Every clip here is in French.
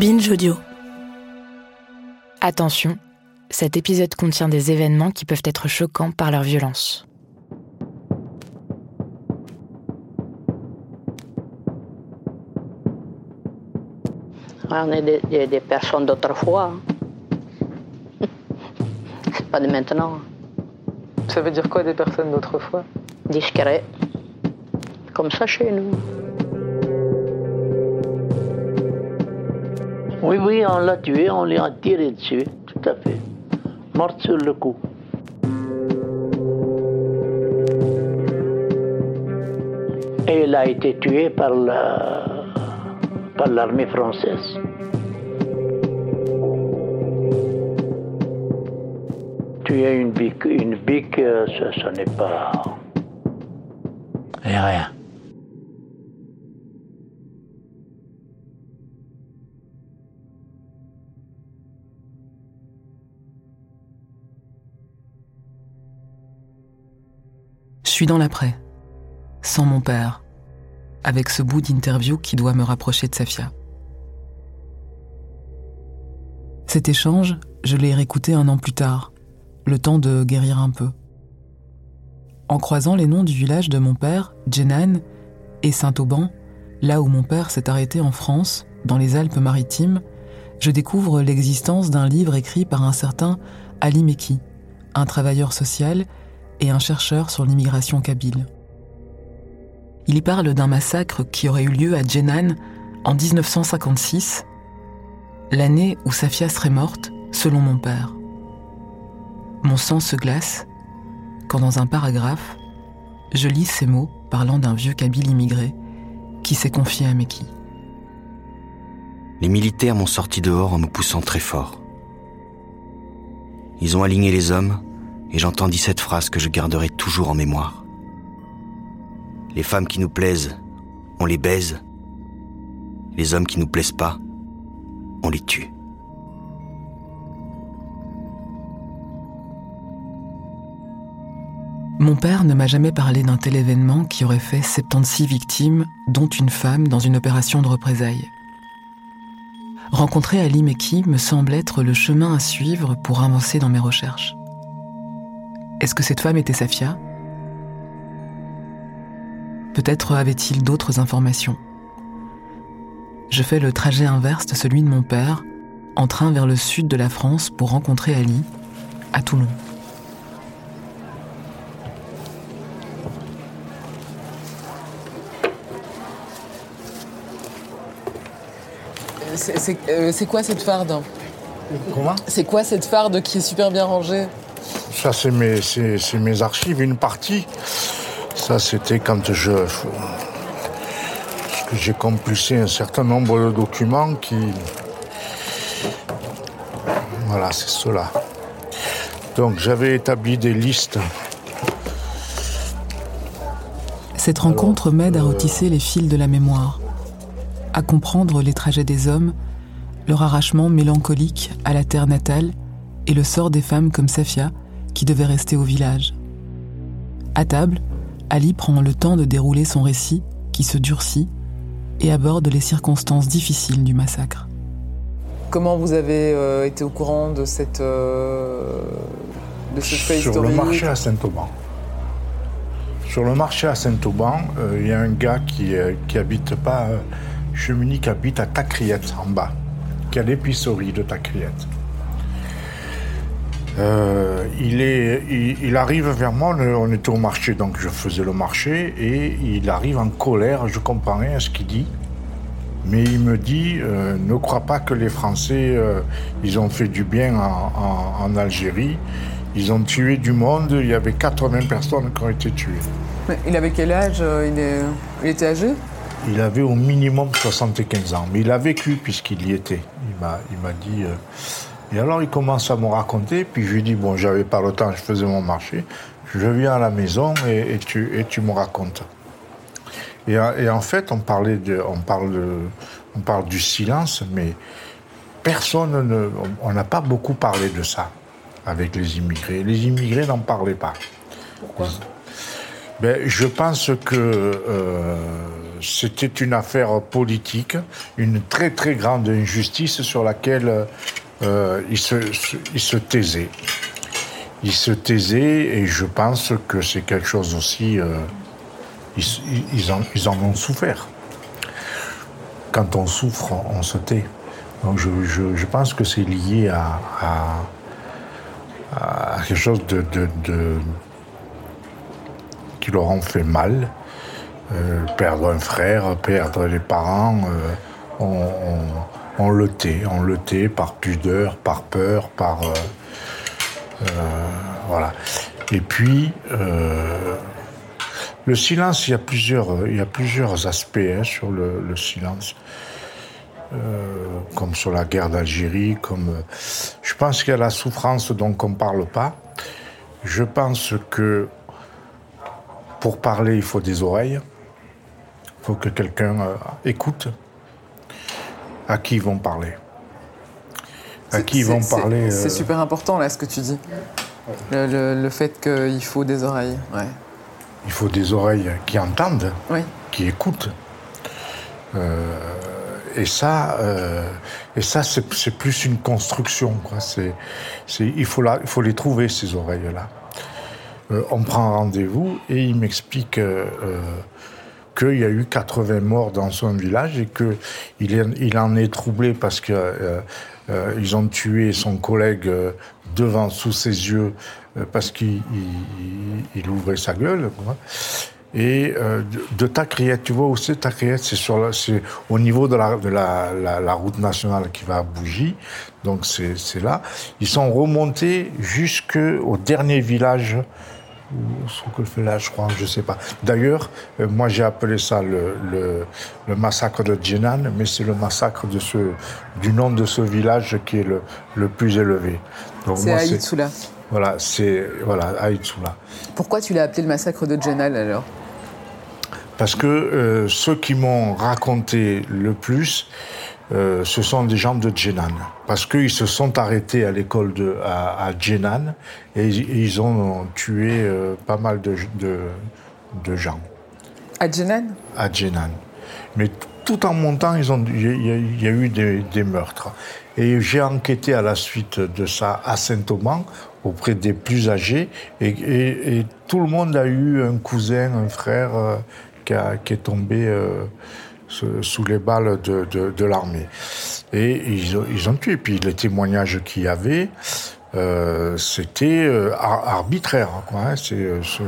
Binge Audio. Attention, cet épisode contient des événements qui peuvent être choquants par leur violence. On est des, des- des personnes d'autrefois. hein. C'est pas de maintenant. Ça veut dire quoi des personnes d'autrefois? Discret. Comme ça chez nous. Oui, oui, on l'a tué, on l'a tiré dessus, tout à fait. Morte sur le coup. Et elle a été tuée par la- par l'armée française. Tuer une bique, une bique, euh, ça n'est pas. Et rien. Suis dans l'après, sans mon père, avec ce bout d'interview qui doit me rapprocher de Safia. Cet échange, je l'ai réécouté un an plus tard, le temps de guérir un peu. En croisant les noms du village de mon père, Jenan, et Saint-Auban, là où mon père s'est arrêté en France, dans les Alpes-Maritimes, je découvre l'existence d'un livre écrit par un certain Ali Meki, un travailleur social et un chercheur sur l'immigration kabyle. Il y parle d'un massacre qui aurait eu lieu à Jenan en 1956, l'année où Safia serait morte, selon mon père. Mon sang se glace quand dans un paragraphe, je lis ces mots parlant d'un vieux kabyle immigré qui s'est confié à Meki. Les militaires m'ont sorti dehors en me poussant très fort. Ils ont aligné les hommes et j'entendis cette phrase que je garderai toujours en mémoire. Les femmes qui nous plaisent, on les baise. Les hommes qui nous plaisent pas, on les tue. Mon père ne m'a jamais parlé d'un tel événement qui aurait fait 76 victimes, dont une femme dans une opération de représailles. Rencontrer Ali Meki me semble être le chemin à suivre pour avancer dans mes recherches. Est-ce que cette femme était Safia? Peut-être avait-il d'autres informations. Je fais le trajet inverse de celui de mon père, en train vers le sud de la France pour rencontrer Ali, à Toulon. C'est quoi cette farde? Comment? C'est quoi cette farde qui est super bien rangée? Ça, c'est mes, archives, une partie. Ça, c'était quand je. j'ai compulsé un certain nombre de documents qui. Voilà, c'est cela. Donc, j'avais établi des listes. Cette rencontre m'aide à retisser les fils de la mémoire, à comprendre les trajets des hommes, leur arrachement mélancolique à la terre natale et le sort des femmes comme Safia qui devait rester au village. À table, Ali prend le temps de dérouler son récit qui se durcit et aborde les circonstances difficiles du massacre. Comment vous avez euh, été au courant de cette euh, de ce fait Sur le marché à Saint-Auban. Sur le marché à Saint-Auban, euh, il y a un gars qui, euh, qui habite pas. euh, Cheminy qui habite à Tacriette, en bas, qui a l'épicerie de Tacriette. Euh, il, est, il, il arrive vers moi, on, était au marché, donc je faisais le marché, et il arrive en colère, je comprends rien à ce qu'il dit, mais il me dit, euh, ne crois pas que les Français, euh, ils ont fait du bien en, en- en Algérie, ils ont tué du monde, il y avait 80 personnes qui ont été tuées. Il avait quel âge il, il était âgé? Il avait au minimum 75 ans, mais il a vécu puisqu'il y était. Il m'a, il m'a dit. euh, Et alors il commence à me raconter, puis je lui dis bon, j'avais pas le temps, je faisais mon marché. Je viens à la maison et, et tu, et tu me racontes. Et, et en fait, on parlait de, on parle, de- on parle du silence, mais personne ne, on n'a pas beaucoup parlé de ça avec les immigrés. Les immigrés n'en parlaient pas. Pourquoi? Ben, je pense que euh, c'était une affaire politique, une très très grande injustice sur laquelle euh, il, se, il se taisait. Il se taisait et je pense que c'est quelque chose aussi. Euh, ils, en, ils, en, ont souffert. Quand on souffre, on se tait. Donc je, je, pense que c'est lié à, à, quelque chose de, de, qui leur ont fait mal. Euh, perdre un frère, perdre les parents, euh, on, on, le tait, on le tait par pudeur, par peur, par euh, euh voilà. Et puis euh, le silence, il y a plusieurs, aspects hein, sur le, le silence. comme sur la guerre d'Algérie, comme je pense qu'il y a la souffrance dont on ne parle pas. Je pense que pour parler, il faut des oreilles. Il faut que quelqu'un écoute à qui ils vont parler. À qui ils vont parler. C'est euh... super important là ce que tu dis. Le, le, le fait qu'il faut des oreilles. Ouais. Il faut des oreilles qui entendent, oui. qui écoutent. Euh, et ça, euh, et ça c'est plus une construction. Quoi. Il, faut la, il faut les trouver, ces oreilles-là. On prend rendez-vous et il m'explique qu'il y a eu 80 morts dans son village et qu'il il en est troublé parce qu'ils euh, euh, ont tué son collègue devant, sous ses yeux, parce qu'il il, il ouvrait sa gueule. Et euh, de, de Tacriette, tu vois où c'est Tacriette C'est au niveau de la, de la, la, la route nationale qui va à Bougie. Donc c'est là. Ils sont remontés jusqu'au dernier village ou ce que là, je crois, je sais pas. D'ailleurs, euh, moi j'ai appelé ça le, le, le massacre de Djenan, mais c'est le massacre de ce, du nom de ce village qui est le, le plus élevé. C'est Aïtsoula. Voilà, c'est voilà, Aïtsoula. Pourquoi tu l'as appelé le massacre de Djenan alors? Parce que euh, ceux qui m'ont raconté le plus, euh, ce sont des gens de Djenan. Parce qu'ils se sont arrêtés à l'école de, à, à Djenan et ils, ils ont tué euh, pas mal de, de, de gens. À Djenan À Djenan. Mais tout en montant, il y, y, a eu des, des meurtres. Et j'ai enquêté à la suite de ça à Saint-Oman, auprès des plus âgés, et, et, et, tout le monde a eu un cousin, un frère euh, qui, a, qui, est tombé sous les balles de, de, de l'armée. Et ils, ils, ont tué. Puis les témoignages qu'il y avait, euh, c'était euh, arbitraire. Quoi, hein. C'est euh, ce,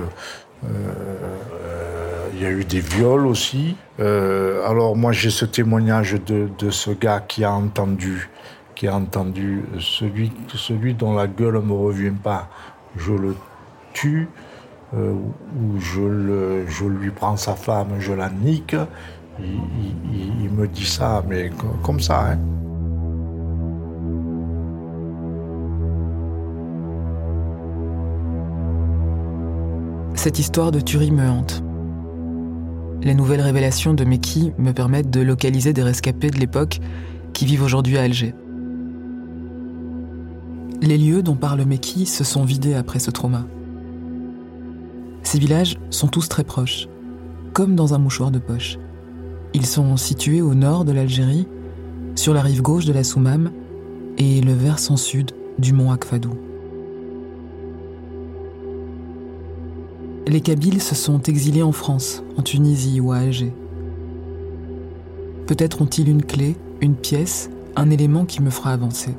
il y a eu des viols aussi. alors moi j'ai ce témoignage de, de ce gars qui a entendu qui a entendu celui, celui dont la gueule ne me revient pas, je le tue, euh, ou je, le, je lui prends sa femme, je la nique. Il, me dit ça, mais comme ça. Hein. Cette histoire de tuerie me hante. Les nouvelles révélations de Meki me permettent de localiser des rescapés de l'époque qui vivent aujourd'hui à Alger. Les lieux dont parle Meki se sont vidés après ce trauma. Ces villages sont tous très proches, comme dans un mouchoir de poche. Ils sont situés au nord de l'Algérie, sur la rive gauche de la Soumam et le versant sud du mont Akfadou. Les Kabyles se sont exilés en France, en Tunisie ou à Alger. Peut-être ont-ils une clé, une pièce, un élément qui me fera avancer.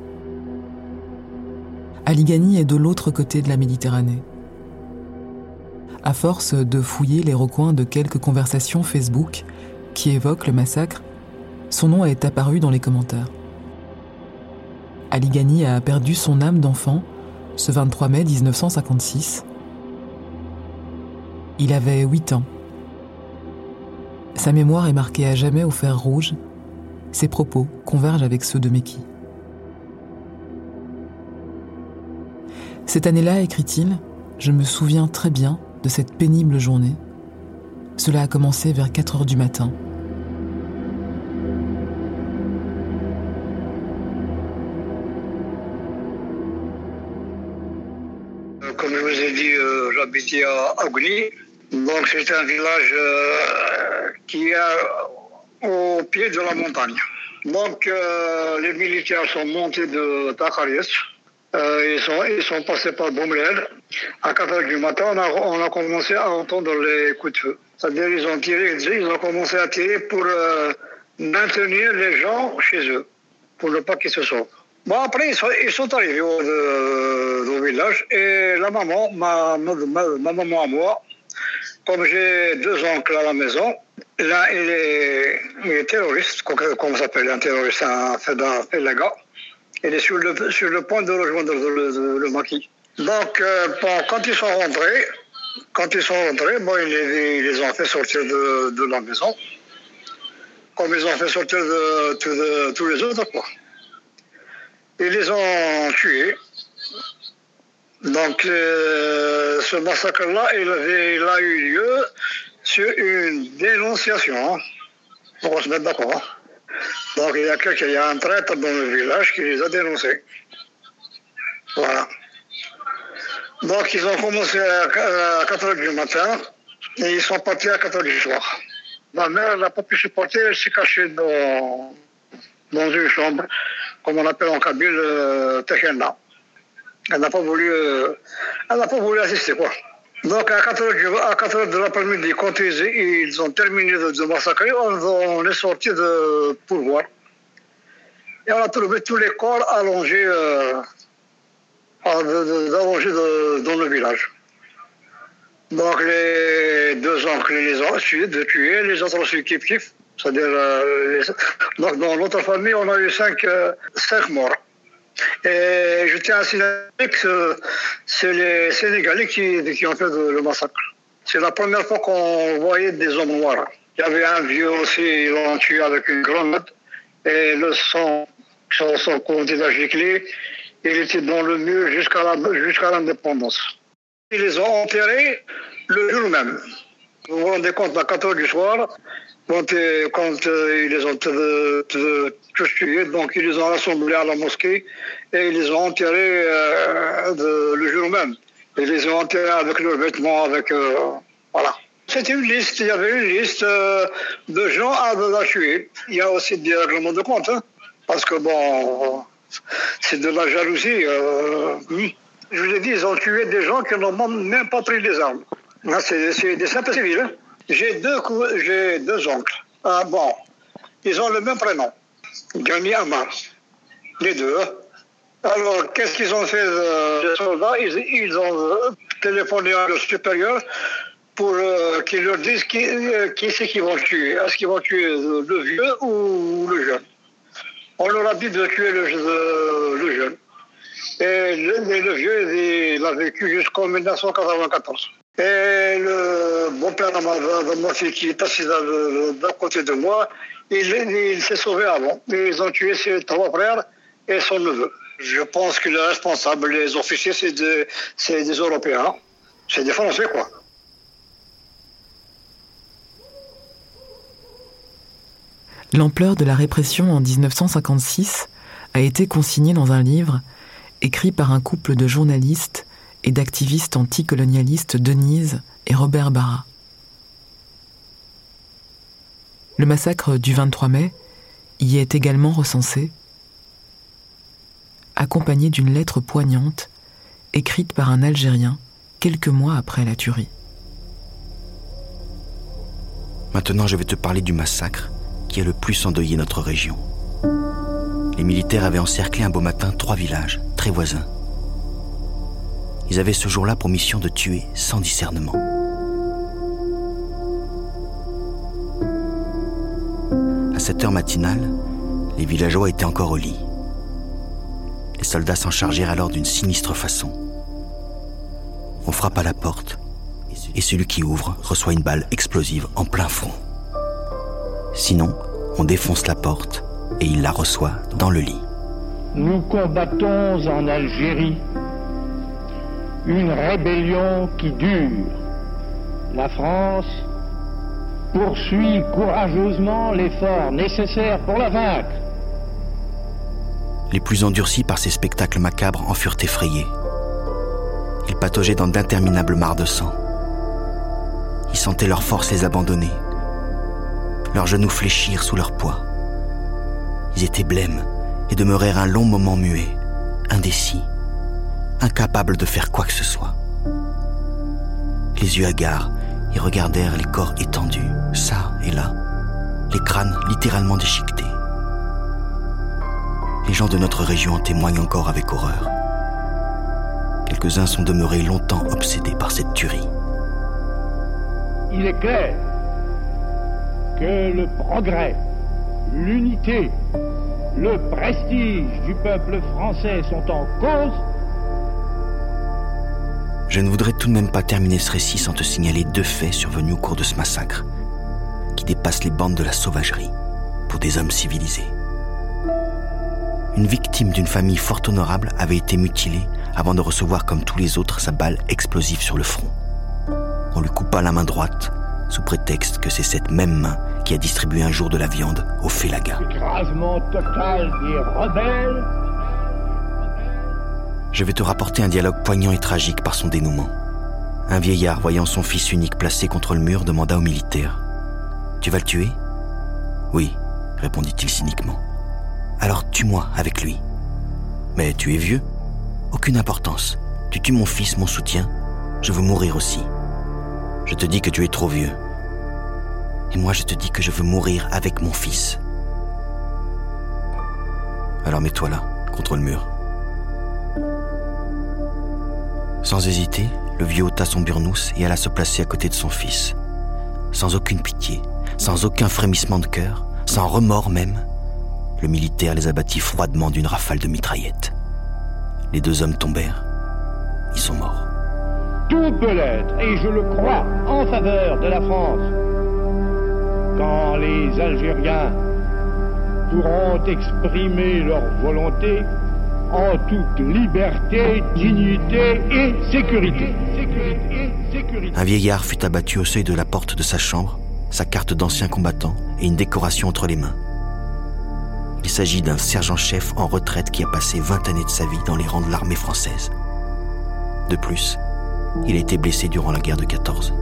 Aligani est de l'autre côté de la Méditerranée. À force de fouiller les recoins de quelques conversations Facebook qui évoquent le massacre, son nom est apparu dans les commentaires. Aligani a perdu son âme d'enfant ce 23 mai 1956. Il avait 8 ans. Sa mémoire est marquée à jamais au fer rouge. Ses propos convergent avec ceux de Meki. Cette année-là, écrit-il, je me souviens très bien de cette pénible journée. Cela a commencé vers 4 heures du matin. Comme je vous ai dit, euh, j'habitais à Agni. Donc c'est un village euh, qui est au pied de la montagne. Donc, euh, les militaires sont montés de Takaris. Euh, ils, sont, ils sont passés par Boumler. À 4 h du matin, on a commencé à entendre les coups de feu. C'est-à-dire, ils ont tiré, ils ont commencé à tirer pour euh, maintenir les gens chez eux, pour ne pas qu'ils se sauvent. Bon, après, ils sont, ils sont arrivés au, au, village et la maman, ma, ma, ma maman à moi, comme j'ai deux oncles à la maison, l'un il est, il est terroriste, comment s'appelle un terroriste, un gars. Il est sur le, sur le point de rejoindre le, le, le maquis. Donc, euh, bon, quand ils sont rentrés, quand ils sont rentrés, bon, ils, les, ont fait sortir de, de, la maison, comme ils ont fait sortir de, tous les autres, quoi. Ils les ont tués. Donc, euh, ce massacre-là, il, a eu lieu sur une dénonciation. Pour se mettre d'accord. Donc, il y a quelqu'un, il y a un traître dans le village qui les a dénoncés. Voilà. Donc, ils ont commencé à 4 h du matin et ils sont partis à 4 h du soir. Ma mère n'a pas pu supporter, elle s'est cachée dans, dans une chambre, comme on appelle en Kabyle, euh, Tekhenna. Elle n'a pas voulu, euh, elle n'a pas voulu assister. Donc, à 4 h, de l'après-midi, quand ils, ils, ont terminé de, massacrer, on, est sorti de pourvoir. Et on a trouvé tous les corps allongés, euh, allongés de, dans le village. Donc, les deux oncles les ont de tuer, les autres aussi kiff kiff. C'est-à-dire, euh, les... donc dans notre famille, on a eu cinq, euh, cinq morts. Et je tiens à signaler que c'est les Sénégalais qui, qui ont fait le massacre. C'est la première fois qu'on voyait des hommes noirs. Il y avait un vieux aussi, ils l'ont tué avec une grenade. Et le sang, son, son gicler. Il était dans le mur jusqu'à l'indépendance. Ils les ont enterrés le jour même. Vous vous rendez compte, à 4 heures du soir, quand, quand euh, ils les ont tous tués, donc ils les ont rassemblés à la mosquée et ils les ont enterrés euh, le jour même. Ils les ont enterrés avec leurs vêtements, avec euh, voilà. C'était une liste, il y avait une liste euh, de gens à, à, tuer. Il y a aussi des règlements de compte, hein, parce que bon, c'est de la jalousie. Hmm. Je vous ai dit, ils ont tué des gens qui n'ont même pas pris des armes. C'est des simples civils. Hein. J'ai deux, j'ai deux oncles. Ah, bon, ils ont le même prénom, Gani Amar, les deux. Alors, qu'est-ce qu'ils ont fait, euh, les soldats? Ils, ils, ont euh, téléphoné à leur supérieur pour euh, qu'ils leur disent qui, euh, qui c'est qu'ils vont tuer. Est-ce qu'ils vont tuer le vieux ou le jeune? On leur a dit de tuer le, le, le jeune. Et le, vieux, il a vécu jusqu'en 1994. Et le beau-père de ma qui est assis d'un côté de moi, il, s'est sauvé avant. Ils ont tué ses trois frères et son neveu. Je pense que les responsables, les officiers, c'est des Européens. C'est des Français, quoi. L'ampleur de la répression en 1956 a été consignée dans un livre écrit par un couple de journalistes et d'activistes anticolonialistes Denise et Robert Barra. Le massacre du 23 mai y est également recensé, accompagné d'une lettre poignante écrite par un Algérien quelques mois après la tuerie. Maintenant, je vais te parler du massacre qui a le plus endeuillé notre région. Les militaires avaient encerclé un beau matin trois villages très voisins ils avaient ce jour-là pour mission de tuer sans discernement. À cette heure matinale, les villageois étaient encore au lit. Les soldats s'en chargèrent alors d'une sinistre façon. On frappe à la porte et celui qui ouvre reçoit une balle explosive en plein front. Sinon, on défonce la porte et il la reçoit dans le lit. Nous combattons en Algérie une rébellion qui dure. La France poursuit courageusement l'effort nécessaire pour la vaincre. Les plus endurcis par ces spectacles macabres en furent effrayés. Ils pataugeaient dans d'interminables mares de sang. Ils sentaient leur force les abandonner. Leurs genoux fléchirent sous leur poids. Ils étaient blêmes et demeurèrent un long moment muets, indécis, incapables de faire quoi que ce soit. Les yeux hagards, ils regardèrent les corps étendus, ça et là, les crânes littéralement déchiquetés. Les gens de notre région en témoignent encore avec horreur. Quelques-uns sont demeurés longtemps obsédés par cette tuerie. Il est clair que le progrès, l'unité, le prestige du peuple français sont en cause. Je ne voudrais tout de même pas terminer ce récit sans te signaler deux faits survenus au cours de ce massacre, qui dépassent les bandes de la sauvagerie pour des hommes civilisés. Une victime d'une famille fort honorable avait été mutilée avant de recevoir comme tous les autres sa balle explosive sur le front. On lui coupa la main droite sous prétexte que c'est cette même main qui a distribué un jour de la viande au Félaga. Écrasement total des rebelles. Je vais te rapporter un dialogue poignant et tragique par son dénouement. Un vieillard, voyant son fils unique placé contre le mur, demanda au militaire Tu vas le tuer? Oui, répondit-il cyniquement. Alors tue-moi avec lui. Mais tu es vieux Aucune importance. Tu tues mon fils, mon soutien. Je veux mourir aussi. Je te dis que tu es trop vieux. Et moi, je te dis que je veux mourir avec mon fils. Alors mets-toi là, contre le mur. Sans hésiter, le vieux ôta son burnous et alla se placer à côté de son fils. Sans aucune pitié, sans aucun frémissement de cœur, sans remords même, le militaire les abattit froidement d'une rafale de mitraillettes. Les deux hommes tombèrent. Ils sont morts. Tout peut l'être, et je le crois, en faveur de la France. Quand les Algériens pourront exprimer leur volonté en toute liberté, dignité et sécurité. Un vieillard fut abattu au seuil de la porte de sa chambre, sa carte d'ancien combattant et une décoration entre les mains. Il s'agit d'un sergent-chef en retraite qui a passé 20 années de sa vie dans les rangs de l'armée française. De plus, il a été blessé durant la guerre de 14.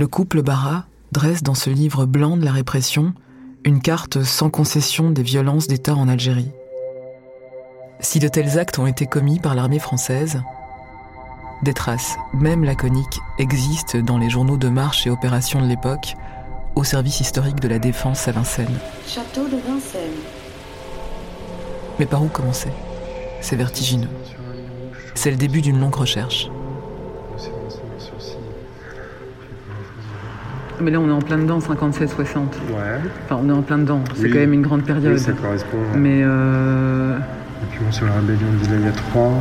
Le couple Barra dresse dans ce livre blanc de la répression une carte sans concession des violences d'État en Algérie. Si de tels actes ont été commis par l'armée française, des traces, même laconiques, existent dans les journaux de marche et opérations de l'époque, au service historique de la défense à Vincennes. Château de Vincennes. Mais par où commencer? C'est vertigineux. C'est le début d'une longue recherche. Mais là, on est en plein dedans, 57-60. Ouais. Enfin, on est en plein dedans. C'est Oui. quand même une grande période. Oui, ça correspond. ouais. Mais euh, Document sur la rébellion de Vilaya 3.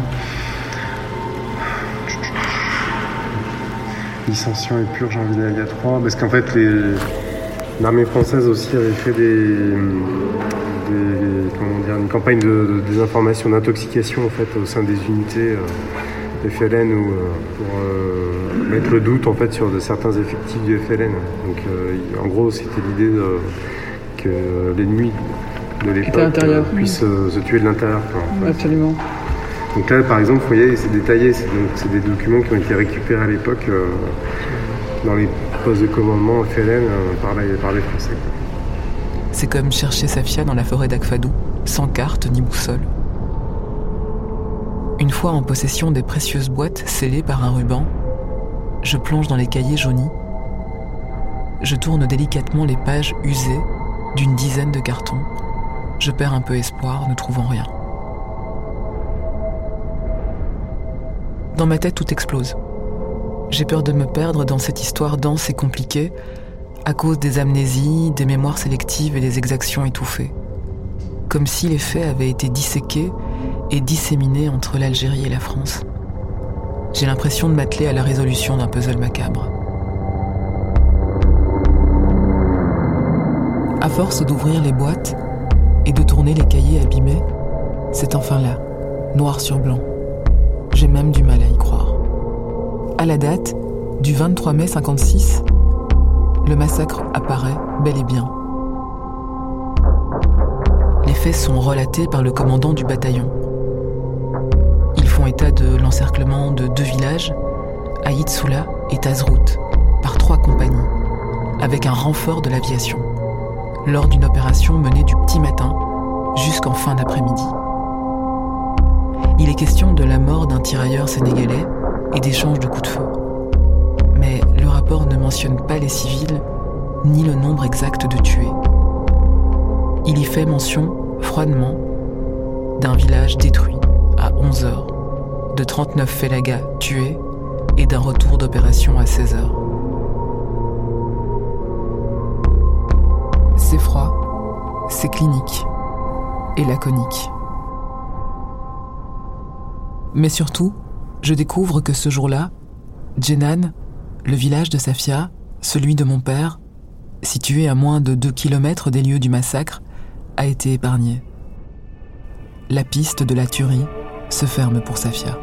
Licenciant et purge en Vilaya 3. Parce qu'en fait, les- l'armée française aussi avait fait des, des- comment dire, une campagne de, de désinformation, d'intoxication en fait, au sein des unités euh, FLN ou, euh, pour euh, mettre le doute en fait, sur de certains effectifs du FLN. Donc, euh, en gros, c'était l'idée de- que l'ennemi de l'époque euh, puisse euh, se tuer de l'intérieur. absolument. Donc là, par exemple, vous voyez, c'est détaillé. C'est donc- c'est des documents qui ont été récupérés à l'époque euh, dans les postes de commandement FLN euh, par, les, par les Français. c'est comme chercher Safia dans la forêt d'Akfadou, sans carte ni boussole. Une fois en possession des précieuses boîtes scellées par un ruban, je plonge dans les cahiers jaunis. Je tourne délicatement les pages usées d'une dizaine de cartons. Je perds un peu espoir, ne trouvant rien. Dans ma tête, tout explose. J'ai peur de me perdre dans cette histoire dense et compliquée à cause des amnésies, des mémoires sélectives et des exactions étouffées. Comme si les faits avaient été disséqués et disséminés entre l'Algérie et la France. J'ai l'impression de m'atteler à la résolution d'un puzzle macabre. À force d'ouvrir les boîtes et de tourner les cahiers abîmés, c'est enfin là, noir sur blanc. J'ai même du mal à y croire. À la date du 23 mai 56, le massacre apparaît bel et bien. Les faits sont relatés par le commandant du bataillon. État de l'encerclement de deux villages, Aïtsula et Tazrout, par trois compagnies, avec un renfort de l'aviation, lors d'une opération menée du petit matin jusqu'en fin d'après-midi. Il est question de la mort d'un tirailleur sénégalais et d'échanges de coups de feu. Mais le rapport ne mentionne pas les civils ni le nombre exact de tués. Il y fait mention, froidement, d'un village détruit à 11 heures, de 39 félagas tués et d'un retour d'opération à 16 heures. C'est froid, c'est clinique et laconique. Mais surtout, je découvre que ce jour-là, Jenan, le village de Safia, celui de mon père, situé à moins de 2 km des lieux du massacre, a été épargné. La piste de la tuerie se ferme pour Safia.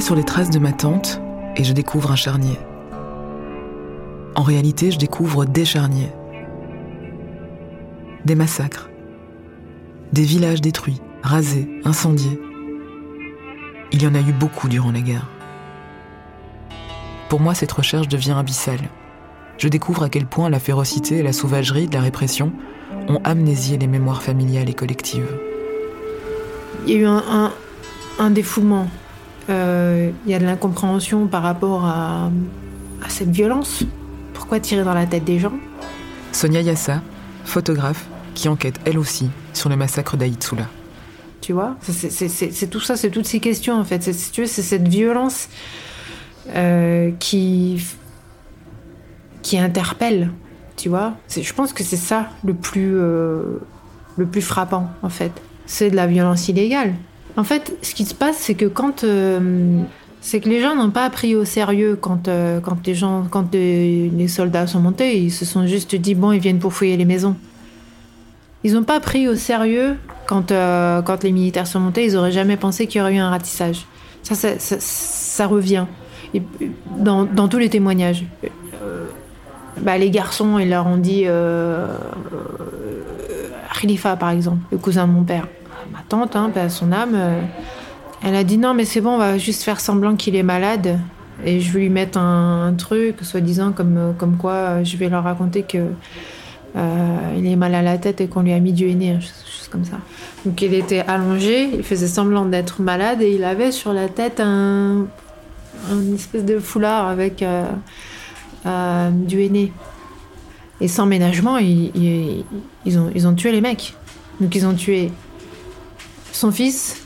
Sur les traces de ma tante et je découvre un charnier. En réalité, je découvre des charniers. Des massacres. Des villages détruits, rasés, incendiés. Il y en a eu beaucoup durant la guerre. Pour moi, cette recherche devient abyssale. Je découvre à quel point la férocité et la sauvagerie de la répression ont amnésié les mémoires familiales et collectives. Il y a eu un, un, un défoulement euh, il y a de l'incompréhension par rapport à, à, cette violence. Pourquoi tirer dans la tête des gens? Sonia Yassa, photographe, qui enquête elle aussi sur le massacre d'Aïtsula. Tu vois, c'est tout ça, c'est toutes ces questions en fait. Si tu veux, c'est cette violence euh, qui qui interpelle. Tu vois, je pense que c'est ça le plus euh, le plus frappant en fait. C'est de la violence illégale. En fait, ce qui se passe, c'est que quand euh, c'est que les gens n'ont pas pris au sérieux quand euh, quand les gens quand soldats sont montés, ils se sont juste dit bon, ils viennent pour fouiller les maisons. Ils n'ont pas pris au sérieux quand euh, quand les militaires sont montés, ils auraient jamais pensé qu'il y aurait eu un ratissage. Ça, ça, revient dans, dans, tous les témoignages. Bah, les garçons, ils leur ont dit Khalifa par exemple, le cousin de mon père ma tante, hein, à son âme, euh, elle a dit non, mais c'est bon, on va juste faire semblant qu'il est malade. Et je vais lui mettre un, un truc, soi-disant, comme, comme quoi euh, je vais leur raconter que euh, il est mal à la tête et qu'on lui a mis du henné, chose comme ça. Donc il était allongé, il faisait semblant d'être malade et il avait sur la tête un, espèce de foulard avec euh, euh, du henné. Et sans ménagement, ils, ils, ils, ont, ils ont tué les mecs. Donc ils ont tué son fils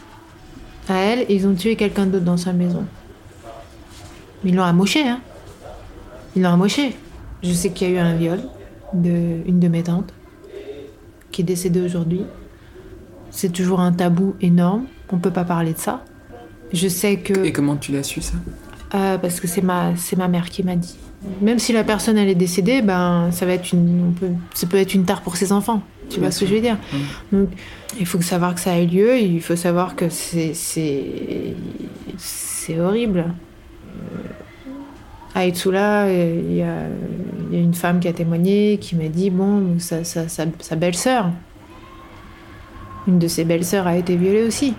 à elle et ils ont tué quelqu'un d'autre dans sa maison. Mais ils l'ont amoché, hein. Ils l'ont amoché. Je sais qu'il y a eu un viol de une de mes tantes qui est décédée aujourd'hui. C'est toujours un tabou énorme. On peut pas parler de ça. Je sais que. Et comment tu l'as su ça? Euh, Parce que c'est ma c'est ma mère qui m'a dit. Même si la personne elle est décédée, ben ça va être une on peut, ça peut être une tare pour ses enfants. Tu vois ce que je veux dire mmh. Donc, il faut savoir que ça a eu lieu, il faut savoir que c'est c'est horrible. À Itsula, il y, a, il y, a, une femme qui a témoigné, qui m'a dit bon, sa, sa, sa, sa belle-sœur, une de ses belles-sœurs a été violée aussi,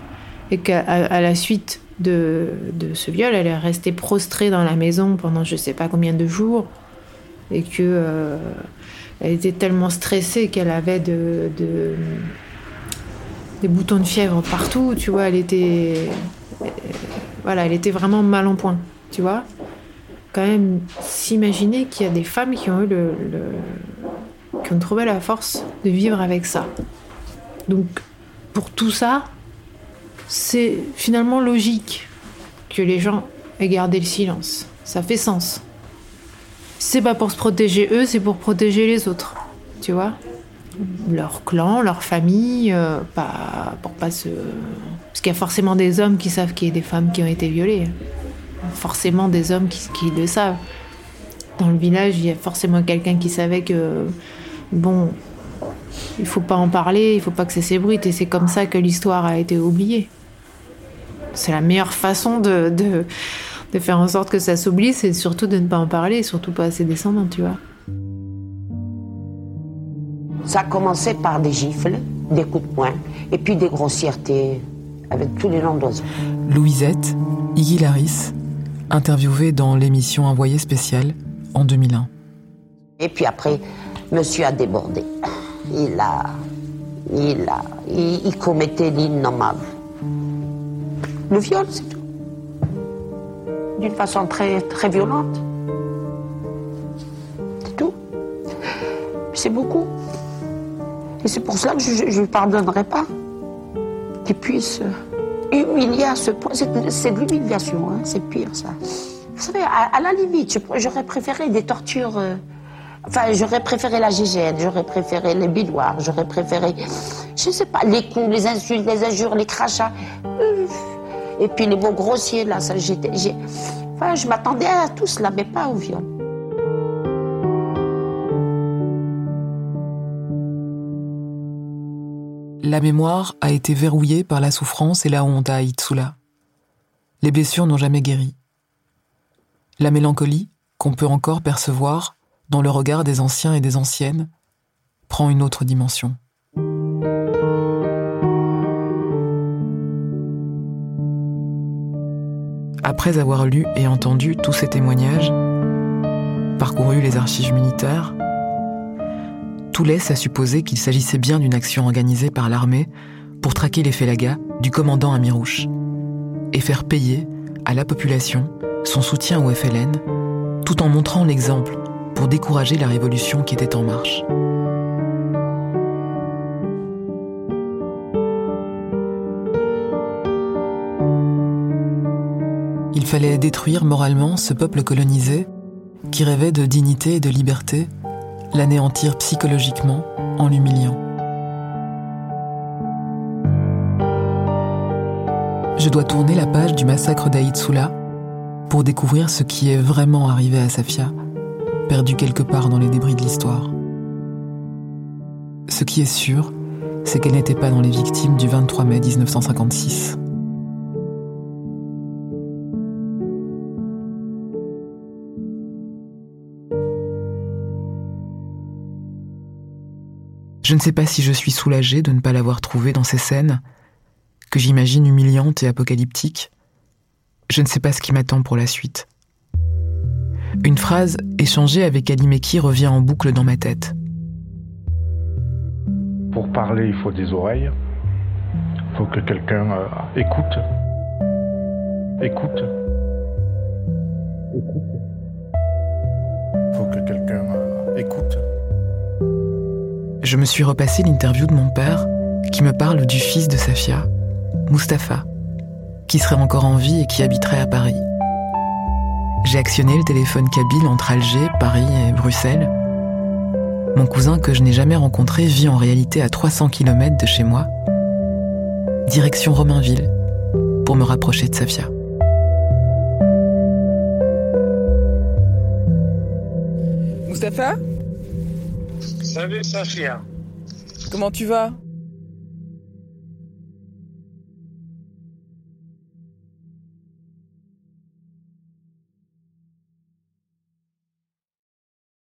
et qu'à la suite de, de, ce viol, elle est restée prostrée dans la maison pendant je sais pas combien de jours, et que euh, elle était tellement stressée qu'elle avait de, de, des boutons de fièvre partout, tu vois, elle était vraiment mal en point, tu vois. Quand même s'imaginer qu'il y a des femmes qui qui ont trouvé la force de vivre avec ça. Donc pour tout ça, c'est finalement logique que les gens aient gardé le silence. Ça fait sens c'est pas pour se protéger eux, c'est pour protéger les autres. Tu vois Leur clan, leur famille, euh, pas, pour pas se. Parce qu'il y a forcément des hommes qui savent qu'il y a des femmes qui ont été violées. forcément des hommes qui, le savent. Dans le village, il y a forcément quelqu'un qui savait que, bon, il faut pas en parler, il faut pas que ça s'ébruite, et c'est comme ça que l'histoire a été oubliée. C'est la meilleure façon de, de faire en sorte que ça s'oublie, c'est surtout de ne pas en parler, et surtout pas à ses descendants, tu vois. Ça a commencé par des gifles, des coups de poing, et puis des grossièretés avec tous les noms d'oiseaux. Louisette, Iggy Laris, interviewée dans l'émission Envoyé spécial en 2001. Et puis après, monsieur a débordé. Il a. Il a. Il, il commettait l'innommable. Le viol, c'est tout. D'une façon très, très violente. C'est tout. C'est beaucoup. Et c'est pour cela que je ne pardonnerai pas qu'il puisse humilier à ce point. C'est de l'humiliation, hein, c'est pire ça. Vous savez, à, la limite, j'aurais préféré des tortures. euh, Enfin, j'aurais préféré la gigène, j'aurais préféré les bidoirs, j'aurais préféré, je sais pas, les coups, les insultes, les injures, les crachats. Euh, Et puis les mots grossiers, là, je m'attendais à tout cela, mais pas au viol. La mémoire a été verrouillée par la souffrance et la honte à Aïtsula. Les blessures n'ont jamais guéri. La mélancolie, qu'on peut encore percevoir dans le regard des anciens et des anciennes, prend une autre dimension. Après avoir lu et entendu tous ces témoignages, parcouru les archives militaires, tout laisse à supposer qu'il s'agissait bien d'une action organisée par l'armée pour traquer les félagas du commandant Amirouche et faire payer à la population son soutien au FLN tout en montrant l'exemple pour décourager la révolution qui était en marche. Fallait détruire moralement ce peuple colonisé qui rêvait de dignité et de liberté, l'anéantir psychologiquement en l'humiliant. Je dois tourner la page du massacre d'Aïtsula pour découvrir ce qui est vraiment arrivé à Safia, perdu quelque part dans les débris de l'histoire. Ce qui est sûr, c'est qu'elle n'était pas dans les victimes du 23 mai 1956. Je ne sais pas si je suis soulagée de ne pas l'avoir trouvée dans ces scènes, que j'imagine humiliantes et apocalyptiques. Je ne sais pas ce qui m'attend pour la suite. Une phrase échangée avec Ali Meki revient en boucle dans ma tête. Pour parler, il faut des oreilles. Il faut que quelqu'un euh, écoute. Écoute. Écoute. Il faut que quelqu'un euh, écoute. Je me suis repassé l'interview de mon père qui me parle du fils de Safia, Mustapha, qui serait encore en vie et qui habiterait à Paris. J'ai actionné le téléphone kabyle entre Alger, Paris et Bruxelles. Mon cousin que je n'ai jamais rencontré vit en réalité à 300 km de chez moi. Direction Romainville, pour me rapprocher de Safia. Mustapha? Salut Safia. Comment tu vas?